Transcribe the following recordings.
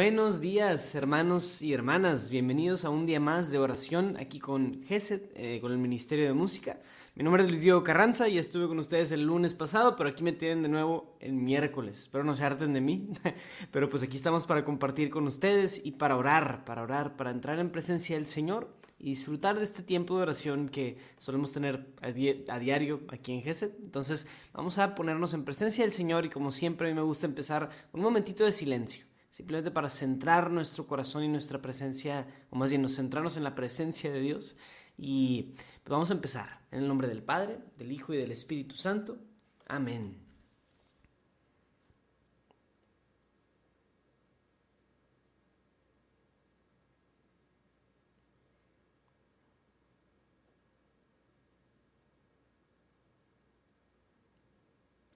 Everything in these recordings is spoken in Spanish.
Buenos días, hermanos y hermanas. Bienvenidos a un día más de oración aquí con GESET, eh, con el Ministerio de Música. Mi nombre es Luis Diego Carranza y estuve con ustedes el lunes pasado, pero aquí me tienen de nuevo el miércoles. Espero no se harten de mí, pero pues aquí estamos para compartir con ustedes y para orar, para orar, para entrar en presencia del Señor y disfrutar de este tiempo de oración que solemos tener a, diario aquí en GESET. Entonces vamos a ponernos en presencia del Señor y como siempre a mí me gusta empezar un momentito de silencio simplemente para centrar nuestro corazón y nuestra presencia, o más bien nos centrarnos en la presencia de Dios. Y pues vamos a empezar en el nombre del Padre, del Hijo y del Espíritu Santo. Amén.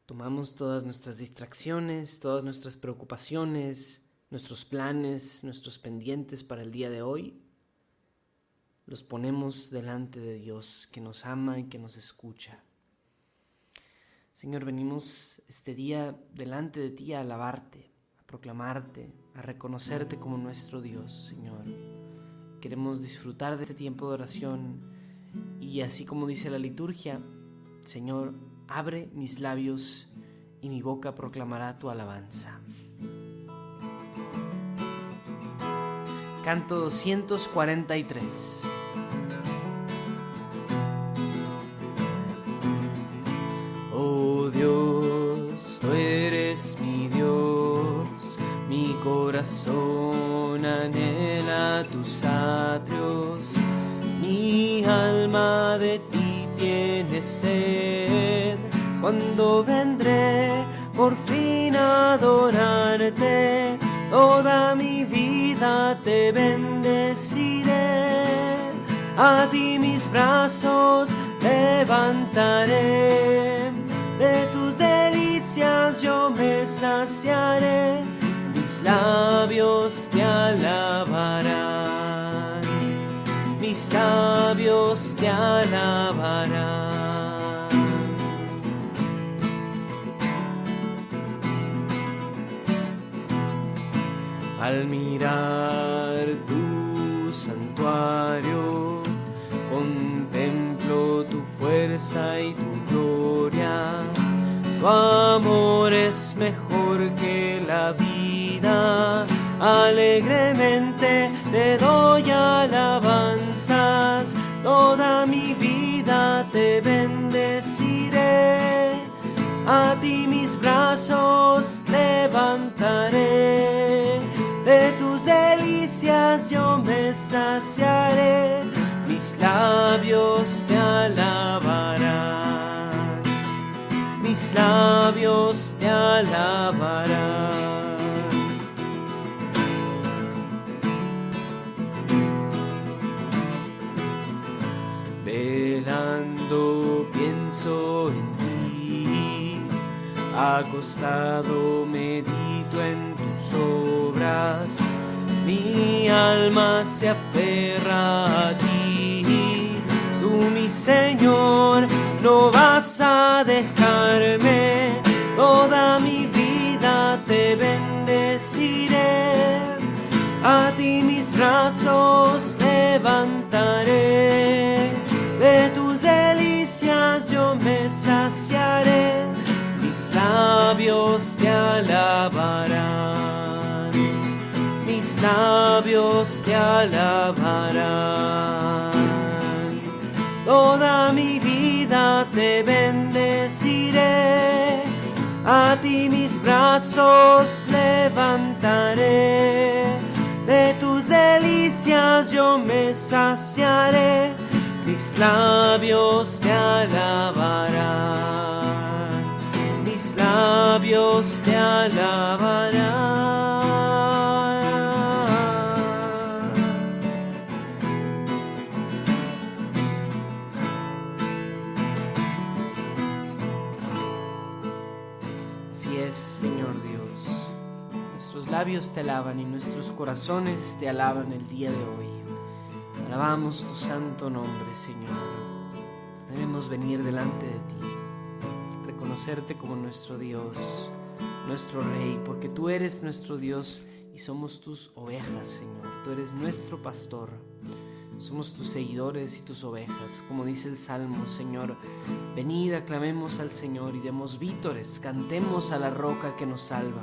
Tomamos todas nuestras distracciones, todas nuestras preocupaciones, nuestros planes, nuestros pendientes para el día de hoy. Los ponemos delante de Dios que nos ama y que nos escucha. Señor, venimos este día delante de ti a alabarte, a proclamarte, a reconocerte como nuestro Dios, Señor. Queremos disfrutar de este tiempo de oración y así como dice la liturgia, Señor, abre mis labios y mi boca proclamará tu alabanza. Canto 243. Oh Dios, tú eres mi Dios, mi corazón anhela tus atrios, mi alma de ti tiene sed cuando vendré por fin a adorarte, bendeciré, a ti mis brazos levantaré, de tus delicias yo me saciaré, mis labios te alabarán, mis labios te alabarán. Y tu gloria. Tu amor es mejor que la vida. Alegremente te doy alabanzas. Toda mi vida te bendeciré. A ti mis brazos levantaré de tus delicias yo me saciaré, mis labios mis labios te alabarán. Velando pienso en ti, acostado medito en obras, mi alma se aferra a ti. Señor, no vas a dejarme, toda mi vida te bendeciré. A ti mis brazos levantaré, de tus delicias yo me saciaré, mis labios te alabarán labios te alabarán. Toda mi vida te bendeciré, a ti mis brazos levantaré. De tus delicias yo me saciaré, mis labios te alabarán. Mis labios te alabarán. Labios te alaban y nuestros corazones te alaban el día de hoy. Alabamos tu santo nombre, Señor. Debemos venir delante de ti, reconocerte como nuestro Dios, nuestro Rey, porque tú eres nuestro Dios y somos tus ovejas, Señor. Tú eres nuestro pastor. Somos tus seguidores y tus ovejas, como dice el Salmo, Señor. Venid, aclamemos al Señor y demos vítores, cantemos a la roca que nos salva.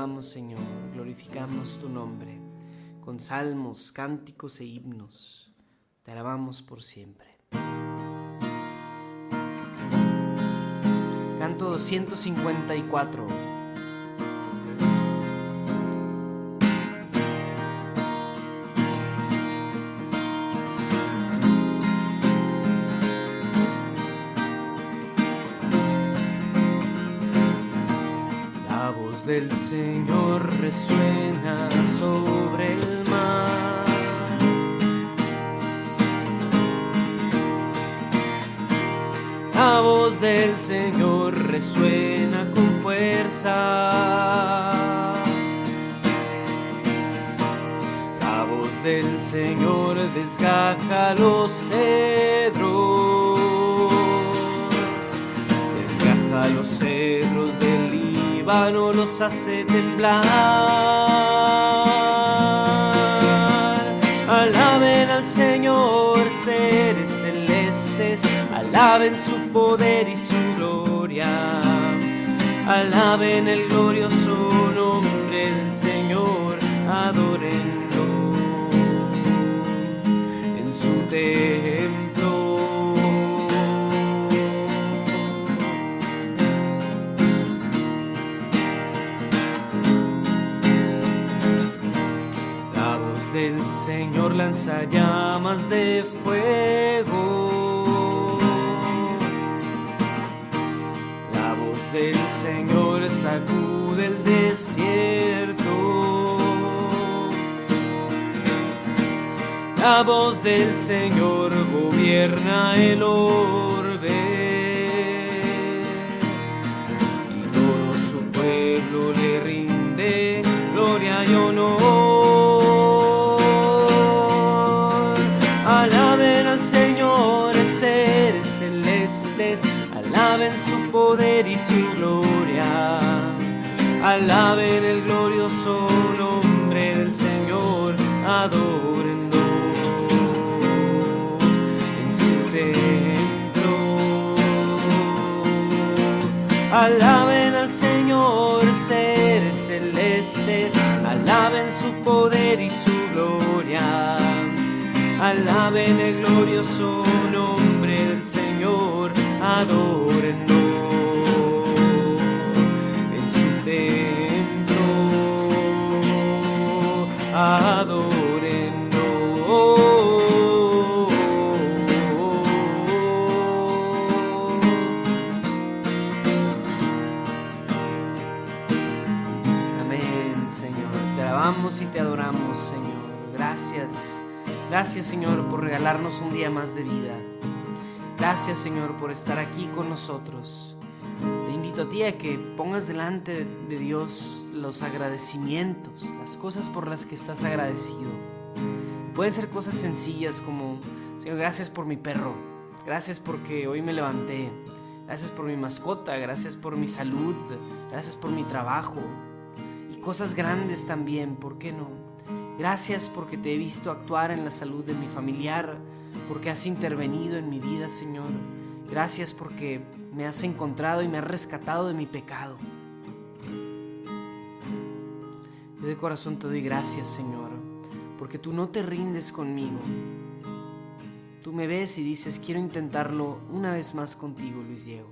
Señor, glorificamos tu nombre con salmos, cánticos e himnos. Te alabamos por siempre. Canto 254. Señor resuena sobre el mar. La voz del Señor resuena con fuerza. La voz del Señor desgaja los cedros. Desgaja los cedros del Líbano, los hace temblar. Alaben al Señor, seres celestes, alaben su poder y su gloria. Alaben el glorioso nombre del Señor, adórenlo en su templo. Lanza llamas de fuego. La voz del Señor sacude el desierto. La voz del Señor gobierna el orbe. Alaben el glorioso nombre del Señor, adórenlo en su templo. Alaben al Señor, seres celestes, alaben su poder y su gloria. Alaben el glorioso nombre del Señor, adórenlo Adórenlo. Amén, Señor. Te alabamos y te adoramos, Señor. Gracias. Gracias, Señor, por regalarnos un día más de vida. Gracias, Señor, por estar aquí con nosotros. Te invito a ti a que pongas delante de Dios los agradecimientos, las cosas por las que estás agradecido. Pueden ser cosas sencillas como, Señor, gracias por mi perro, gracias porque hoy me levanté, gracias por mi mascota, gracias por mi salud, gracias por mi trabajo. Y cosas grandes también, ¿por qué no? Gracias porque te he visto actuar en la salud de mi familiar, porque has intervenido en mi vida, Señor. Gracias porque me has encontrado y me has rescatado de mi pecado. De corazón te doy gracias, Señor, porque tú no te rindes conmigo. Tú me ves y dices, quiero intentarlo una vez más contigo, Luis Diego.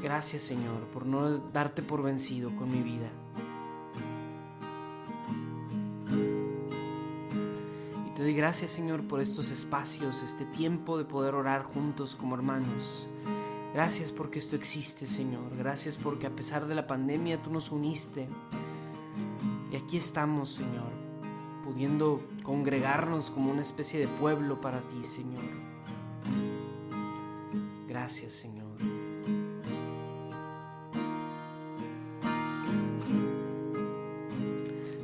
Gracias, Señor, por no darte por vencido con mi vida. Y te doy gracias, Señor, por estos espacios, este tiempo de poder orar juntos como hermanos. Gracias porque esto existe, Señor. Gracias porque a pesar de la pandemia tú nos uniste. Y aquí estamos, Señor, pudiendo congregarnos como una especie de pueblo para ti, Señor. Gracias, Señor.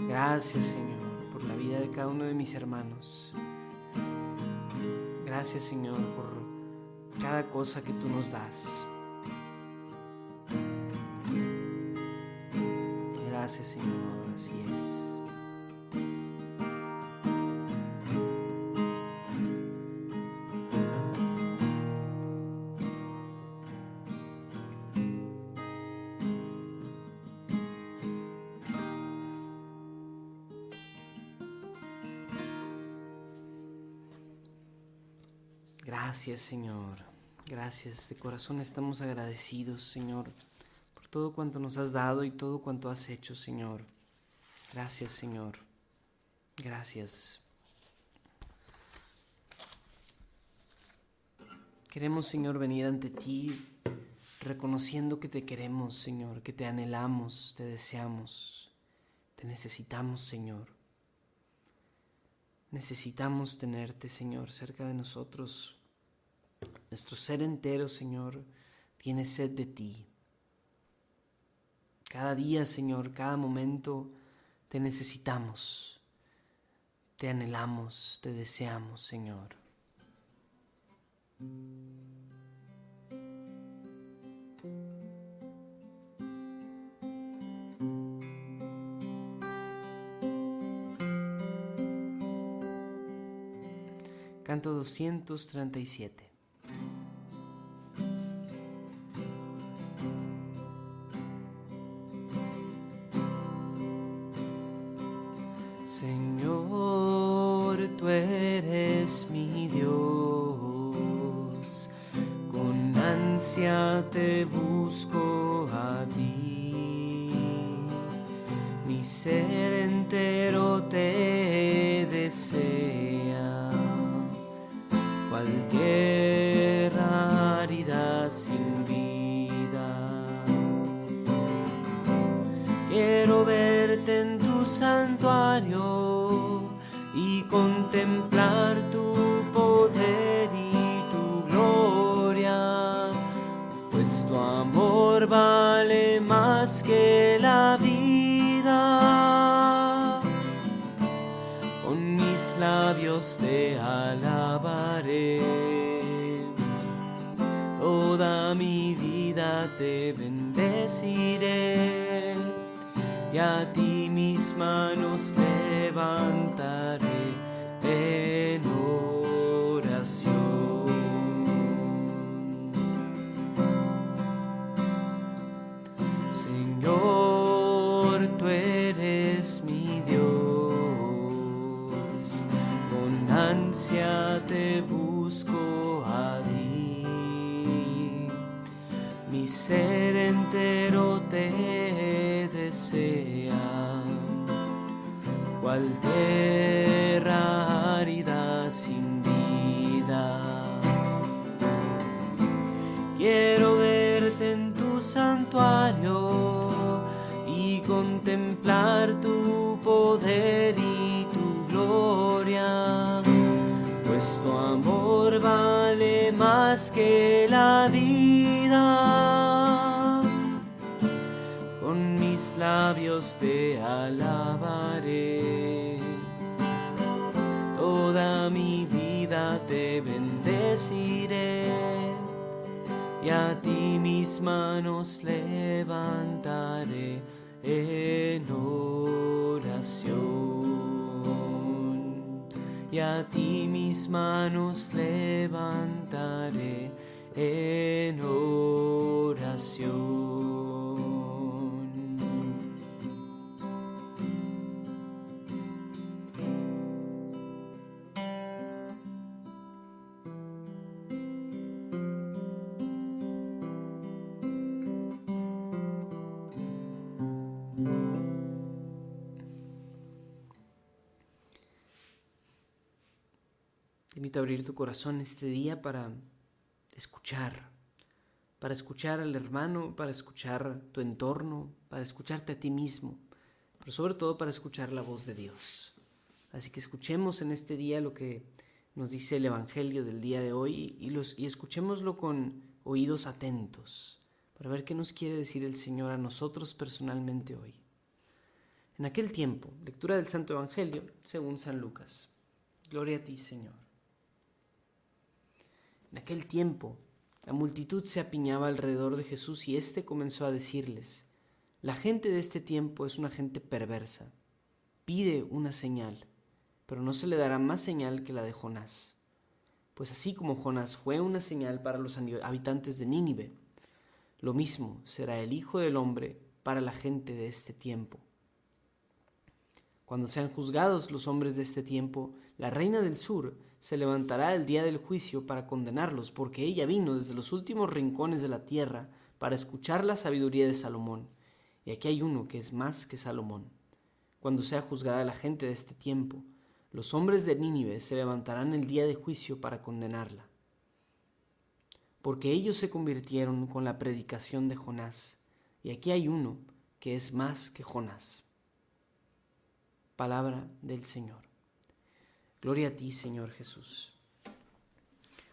Gracias, Señor, por la vida de cada uno de mis hermanos. Gracias, Señor, por cada cosa que tú nos das. Gracias Señor, así es. Gracias Señor, gracias, de corazón estamos agradecidos Señor todo cuanto nos has dado y todo cuanto has hecho Señor. Gracias Señor, gracias. Queremos Señor venir ante ti reconociendo que te queremos Señor, que te anhelamos, te deseamos, te necesitamos Señor. Necesitamos tenerte, Señor, cerca de nosotros. Nuestro ser entero, Señor, tiene sed de ti. Cada día, Señor, cada momento te necesitamos, te anhelamos, te deseamos, Señor. Canto 237. Mi ser entero te desea, cual tierra árida sin vida. Quiero verte en santuario y contemplar te bendeciré y a ti mis manos levantaré en oración. Señor, tú eres mi Dios, con ansia ser entero te desea, cual tierra árida sin vida. Quiero verte en tu santuario y contemplar tu poder y tu gloria, pues tu amor vale más que la vida. Te alabaré, toda mi vida te bendeciré y a ti mis manos levantaré en oración. Y a ti mis manos levantaré en oración. Invito abrir tu corazón este día para escuchar, para escuchar al hermano, para escuchar tu entorno, para escucharte a ti mismo, pero sobre todo para escuchar la voz de Dios. Así que escuchemos en este día lo que nos dice el Evangelio del día de hoy y, y escuchémoslo con oídos atentos para ver qué nos quiere decir el Señor a nosotros personalmente hoy. En aquel tiempo, lectura del Santo Evangelio según San Lucas. Gloria a ti, Señor. En aquel tiempo, la multitud se apiñaba alrededor de Jesús y éste comenzó a decirles, la gente de este tiempo es una gente perversa. Pide una señal, pero no se le dará más señal que la de Jonás. Pues así como Jonás fue una señal para los habitantes de Nínive, lo mismo será el Hijo del Hombre para la gente de este tiempo. Cuando sean juzgados los hombres de este tiempo, la reina del sur se levantará el día del juicio para condenarlos, porque ella vino desde los últimos rincones de la tierra para escuchar la sabiduría de Salomón. Y aquí hay uno que es más que Salomón. Cuando sea juzgada la gente de este tiempo, los hombres de Nínive se levantarán el día de juicio para condenarla. Porque ellos se convirtieron con la predicación de Jonás, y aquí hay uno que es más que Jonás. Palabra del Señor. Gloria a ti, Señor Jesús.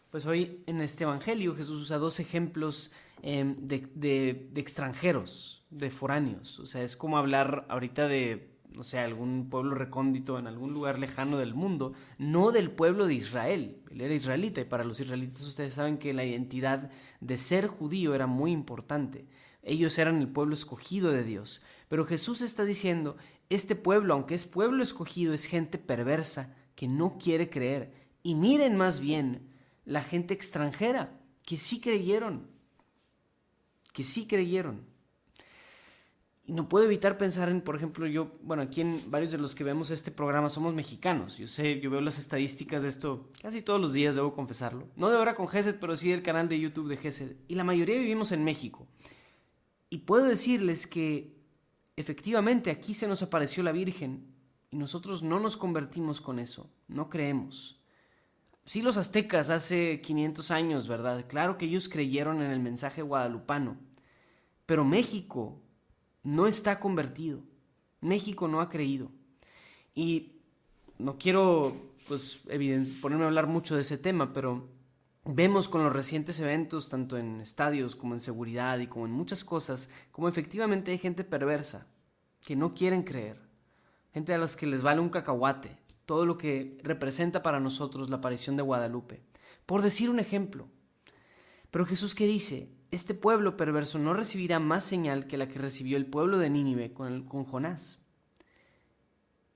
Pues hoy en este Evangelio Jesús usa dos ejemplos em, de, extranjeros, de foráneos. O sea, es como hablar ahorita de, algún pueblo recóndito en algún lugar lejano del mundo, no del pueblo de Israel. Él era israelita y para los israelitas ustedes saben que la identidad de ser judío era muy importante. Ellos eran el pueblo escogido de Dios. Pero Jesús está diciendo, este pueblo, aunque es pueblo escogido, es gente perversa que no quiere creer. Y miren más bien la gente extranjera que sí creyeron, que sí creyeron. Y no puedo evitar pensar en, por ejemplo, yo, bueno, aquí en varios de los que vemos este programa somos mexicanos. Yo sé, yo veo las estadísticas de esto casi todos los días, debo confesarlo. No de ahora con GESED, pero sí del canal de YouTube de GESED. Y la mayoría vivimos en México. Y puedo decirles que efectivamente aquí se nos apareció la Virgen y nosotros no nos convertimos con eso, no creemos. Sí, los aztecas hace 500 años, ¿verdad? Claro que ellos creyeron en el mensaje guadalupano, pero México no está convertido. México no ha creído. Y no quiero, pues, ponerme a hablar mucho de ese tema, pero vemos con los recientes eventos, tanto en estadios como en seguridad y como en muchas cosas, como efectivamente hay gente perversa que no quieren creer gente a las que les vale un cacahuate todo lo que representa para nosotros la aparición de Guadalupe. Por decir un ejemplo. Pero Jesús qué dice, este pueblo perverso no recibirá más señal que la que recibió el pueblo de Nínive con, con Jonás.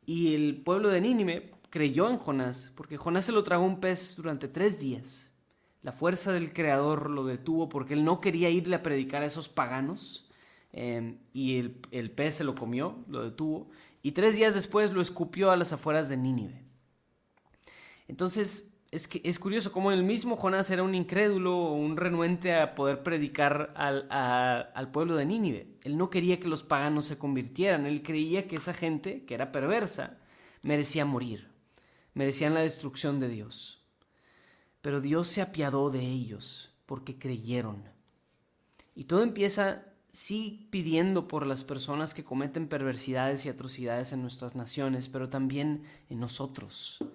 Y el pueblo de Nínive creyó en Jonás, porque Jonás se lo tragó un pez durante tres días. La fuerza del Creador lo detuvo porque él no quería irle a predicar a esos paganos. Eh, y el, el pez se lo comió, lo detuvo y tres días después lo escupió a las afueras de Nínive. Entonces, es, que, es curioso cómo el mismo Jonás era un incrédulo o un renuente a poder predicar al, al pueblo de Nínive. Él no quería que los paganos se convirtieran, él creía que esa gente, que era perversa, merecía morir, merecían la destrucción de Dios. Pero Dios se apiadó de ellos porque creyeron. Y todo empieza sí pidiendo por las personas que cometen perversidades y atrocidades en nuestras naciones, pero también en nosotros,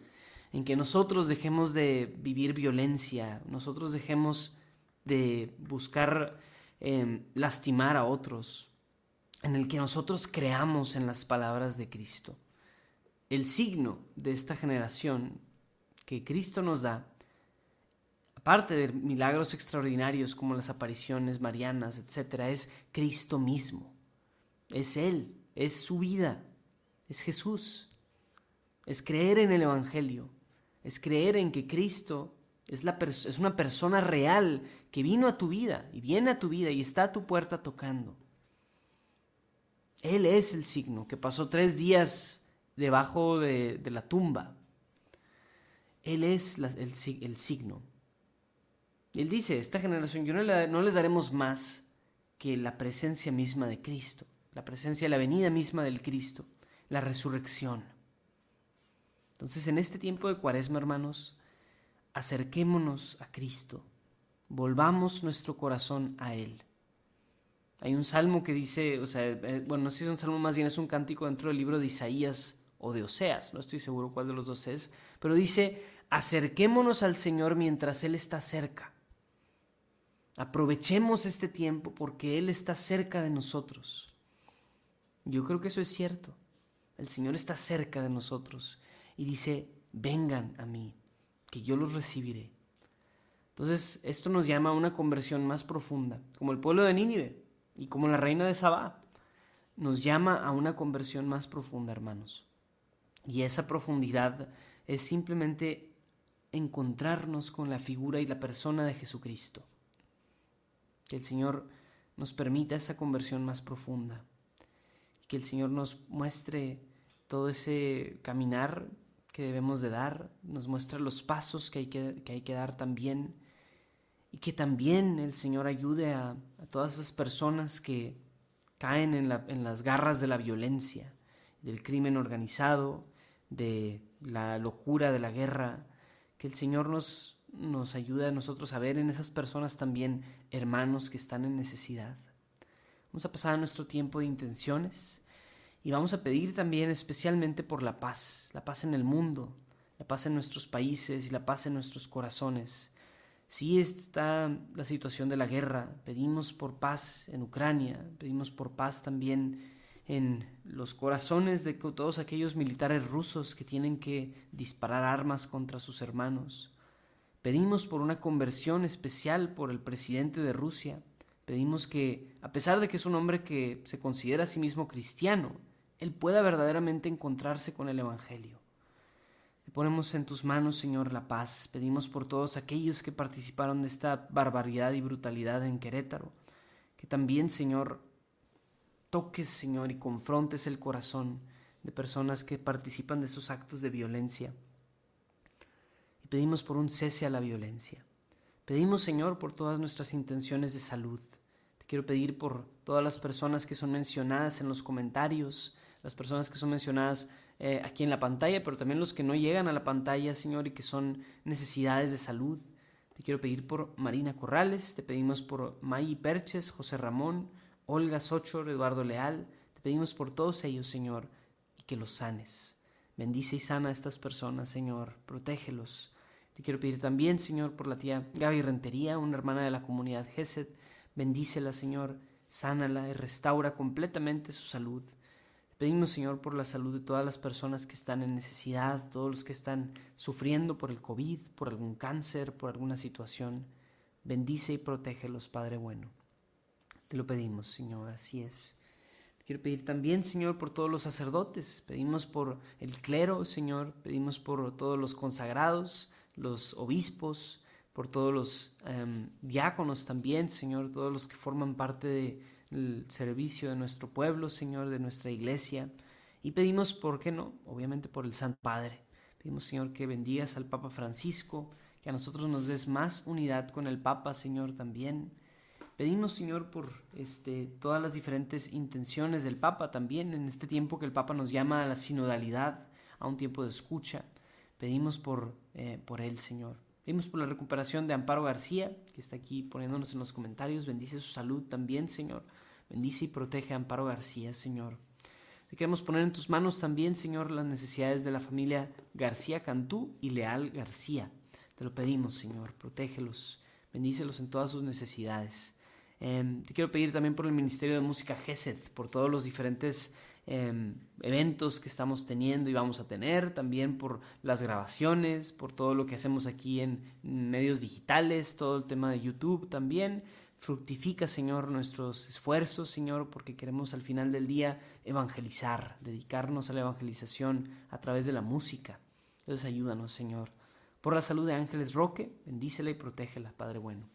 en que nosotros dejemos de vivir violencia, nosotros dejemos de buscar em, lastimar a otros, en el que nosotros creamos en las palabras de Cristo. El signo de esta generación que Cristo nos da aparte de milagros extraordinarios como las apariciones marianas, etc., es Cristo mismo. Es Él, es su vida, es Jesús. Es creer en el Evangelio, es creer en que Cristo es, la es una persona real que vino a tu vida y viene a tu vida y está a tu puerta tocando. Él es el signo que pasó tres días debajo de, la tumba. Él es el signo. Él dice, esta generación yo no, les daremos más que la presencia misma de Cristo, la presencia, la venida misma del Cristo, la resurrección. Entonces, en este tiempo de cuaresma, hermanos, acerquémonos a Cristo, volvamos nuestro corazón a Él. Hay un salmo que dice, o sea, eh, bueno, no sé si es un salmo, más bien es un cántico dentro del libro de Isaías o de Oseas, no estoy seguro cuál de los dos es, pero dice, acerquémonos al Señor mientras Él está cerca. Aprovechemos este tiempo porque Él está cerca de nosotros. Yo creo que eso es cierto. El Señor está cerca de nosotros y dice, vengan a mí, que yo los recibiré. Entonces, esto nos llama a una conversión más profunda, como el pueblo de Nínive y como la reina de Sabá. Nos llama a una conversión más profunda, hermanos. Y esa profundidad es simplemente encontrarnos con la figura y la persona de Jesucristo. Que el Señor nos permita esa conversión más profunda. Que el Señor nos muestre todo ese caminar que debemos de dar, nos muestra los pasos que hay que, hay que dar también y que también el Señor ayude a, todas esas personas que caen en, en las garras de la violencia, del crimen organizado, de la locura de la guerra, que el Señor nos, nos ayude a nosotros a ver en esas personas también hermanos que están en necesidad. Vamos a pasar nuestro tiempo de intenciones y vamos a pedir también especialmente por la paz, la paz en el mundo, la paz en nuestros países y la paz en nuestros corazones. Si está la situación de la guerra, pedimos por paz en Ucrania, pedimos por paz también en los corazones de todos aquellos militares rusos que tienen que disparar armas contra sus hermanos. Pedimos por una conversión especial por el presidente de Rusia. Pedimos que, a pesar de que es un hombre que se considera a sí mismo cristiano, él pueda verdaderamente encontrarse con el Evangelio. Te ponemos en tus manos, Señor, la paz. Pedimos por todos aquellos que participaron de esta barbaridad y brutalidad en Querétaro. Que también, Señor, toques, Señor, y confrontes el corazón de personas que participan de esos actos de violencia. Pedimos por un cese a la violencia. Pedimos, Señor, por todas nuestras intenciones de salud. Te quiero pedir por todas las personas que son mencionadas en los comentarios, las personas que son mencionadas eh, aquí en la pantalla, pero también los que no llegan a la pantalla, Señor, y que son necesidades de salud. Te quiero pedir por Marina Corrales, te pedimos por May Perches, José Ramón, Olga Sochor, Eduardo Leal, te pedimos por todos ellos, Señor, y que los sanes. Bendice y sana a estas personas, Señor, protégelos. Te quiero pedir también, Señor, por la tía Gaby Rentería, una hermana de la comunidad Gesed. Bendícela, Señor, sánala y restaura completamente su salud. Pedimos, Señor, por la salud de todas las personas que están en necesidad, todos los que están sufriendo por el COVID, por algún cáncer, por alguna situación. Bendice y protégelos, Padre bueno. Te lo pedimos, Señor, así es. Quiero pedir también, Señor, por todos los sacerdotes. Pedimos por el clero, Señor. Pedimos por todos los consagrados, los obispos, por todos los em, diáconos también, Señor, todos los que forman parte de el servicio de nuestro pueblo, Señor, de nuestra iglesia. Y pedimos, ¿por qué no? Obviamente por el Santo Padre. Pedimos, Señor, que bendigas al Papa Francisco, que a nosotros nos des más unidad con el Papa, Señor, también. Pedimos, Señor, por este, todas las diferentes intenciones del Papa también, en este tiempo que el Papa nos llama a la sinodalidad, a un tiempo de escucha. Pedimos por, eh, por él, Señor. Pedimos por la recuperación de Amparo García, que está aquí poniéndonos en los comentarios. Bendice su salud también, Señor. Bendice y protege a Amparo García, Señor. Te queremos poner en tus manos también, Señor, las necesidades de la familia García Cantú y Leal García. Te lo pedimos, Señor. Protégelos. Bendícelos en todas sus necesidades. Em, te quiero pedir también por el Ministerio de Música GESED, por todos los diferentes em, eventos que estamos teniendo y vamos a tener, también por las grabaciones, por todo lo que hacemos aquí en medios digitales, todo el tema de YouTube también. Fructifica, Señor, nuestros esfuerzos, Señor, porque queremos al final del día evangelizar, dedicarnos a la evangelización a través de la música. Entonces ayúdanos, Señor. Por la salud de Ángeles Roque, bendícela y protégela, Padre bueno.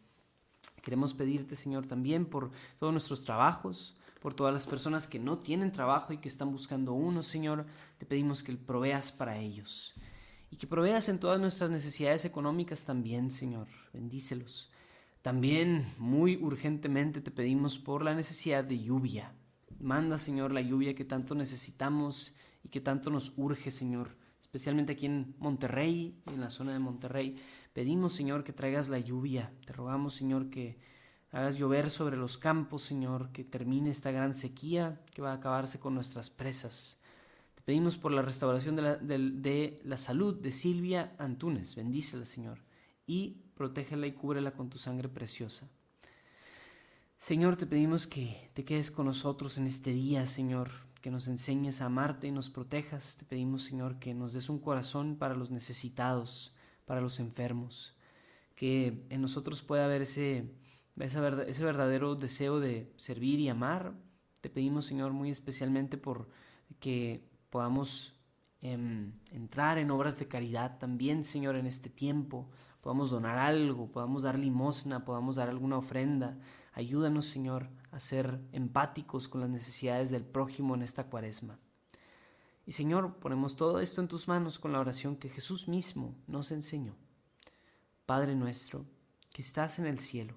Queremos pedirte, Señor, también por todos nuestros trabajos, por todas las personas que no tienen trabajo y que están buscando uno, Señor. Te pedimos que proveas para ellos y que proveas en todas nuestras necesidades económicas también, Señor. Bendícelos. También muy urgentemente te pedimos por la necesidad de lluvia. Manda, Señor, la lluvia que tanto necesitamos y que tanto nos urge, Señor, especialmente aquí en Monterrey, en la zona de Monterrey. pedimos, Señor, que traigas la lluvia. Te rogamos, Señor, que hagas llover sobre los campos, Señor, que termine esta gran sequía que va a acabarse con nuestras presas. Te pedimos por la restauración de la, de la salud de Silvia Antunes. Bendícela, Señor, y protégela y cúbrela con tu sangre preciosa. Señor, te pedimos que te quedes con nosotros en este día, Señor, que nos enseñes a amarte y nos protejas. Te pedimos, Señor, que nos des un corazón para los necesitados, para los enfermos, que en nosotros pueda haber ese, ese verdadero deseo de servir y amar. Te pedimos, Señor, muy especialmente por que podamos em, entrar en obras de caridad también, Señor, en este tiempo. Podamos donar algo, podamos dar limosna, podamos dar alguna ofrenda Ayúdanos, Señor, a ser empáticos con las necesidades del prójimo en esta cuaresma. Y Señor, ponemos todo esto en tus manos con la oración que Jesús mismo nos enseñó. Padre nuestro, que estás en el cielo,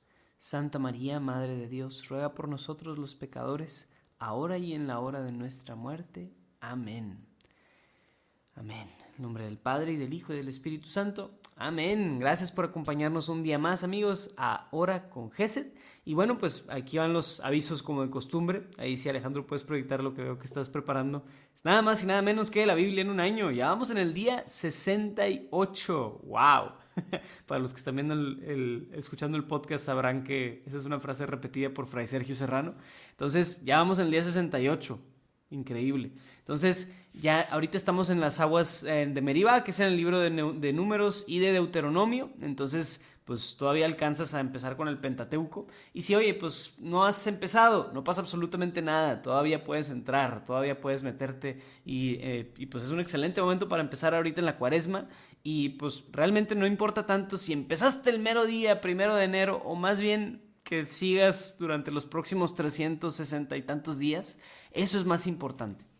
Santa María, Madre de Dios, ruega por nosotros los pecadores, ahora y en la hora de nuestra muerte. Amén. Amén. En nombre del Padre, y del Hijo, y del Espíritu Santo. Amén. Gracias por acompañarnos un día más, amigos, a Hora con Geset. Y bueno, pues aquí van los avisos como de costumbre. Ahí sí, Alejandro, puedes proyectar lo que veo que estás preparando. Es nada más y nada menos que la Biblia en un año. Ya vamos en el día 68. ¡Wow! Para los que están viendo escuchando el podcast sabrán que esa es una frase repetida por Fray Sergio Serrano. Entonces, ya vamos en el día 68. Increíble. Entonces, ya ahorita estamos en las aguas eh, de Meribá, que es en el libro de, Números y de Deuteronomio. Entonces, pues todavía alcanzas a empezar con el Pentateuco. Y si, oye, pues no has empezado, no pasa absolutamente nada. Todavía puedes entrar, todavía puedes meterte. Y, eh, y pues es un excelente momento para empezar ahorita en la cuaresma. Y pues realmente no importa tanto si empezaste el mero día, primero de enero, o más bien que sigas durante los próximos 360 y tantos días, eso es más importante.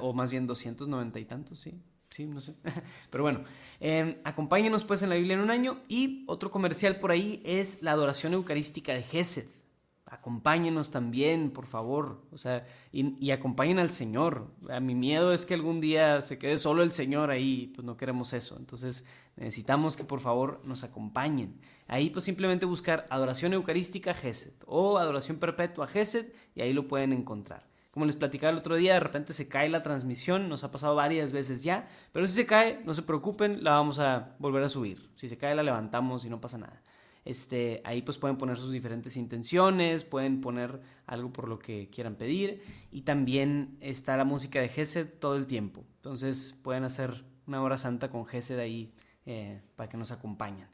O más bien 290 y tantos, sí. Sí, no sé. Pero bueno, eh, acompáñenos pues en la Biblia en un año. Y otro comercial por ahí es la adoración eucarística de Gesed. Acompáñenos también, por favor. O sea, y, y, acompañen al Señor. A mi miedo es que algún día se quede solo el Señor ahí. Pues no queremos eso. Entonces necesitamos que por favor nos acompañen. Ahí pues simplemente buscar adoración eucarística Gesed o adoración perpetua Gesed y ahí lo pueden encontrar. Como les platicaba el otro día, de repente se cae la transmisión, nos ha pasado varias veces ya, pero si se cae, no se preocupen, la vamos a volver a subir. Si se cae, la levantamos y no pasa nada. Este, ahí pues pueden poner sus diferentes intenciones, pueden poner algo por lo que quieran pedir y también está la música de Gesed todo el tiempo. Entonces pueden hacer una hora santa con Gesed ahí eh, para que nos acompañen.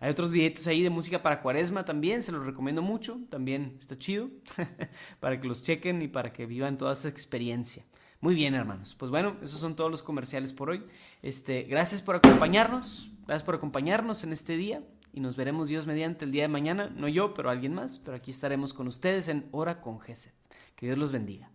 Hay otros videitos ahí de música para cuaresma también, se los recomiendo mucho, también está chido, para que los chequen y para que vivan toda esa experiencia. Muy bien, hermanos. Pues bueno, esos son todos los comerciales por hoy. Este, gracias por acompañarnos, gracias por acompañarnos en este día y nos veremos Dios mediante el día de mañana, no yo, pero alguien más, pero aquí estaremos con ustedes en Hora con Gesed. Que Dios los bendiga.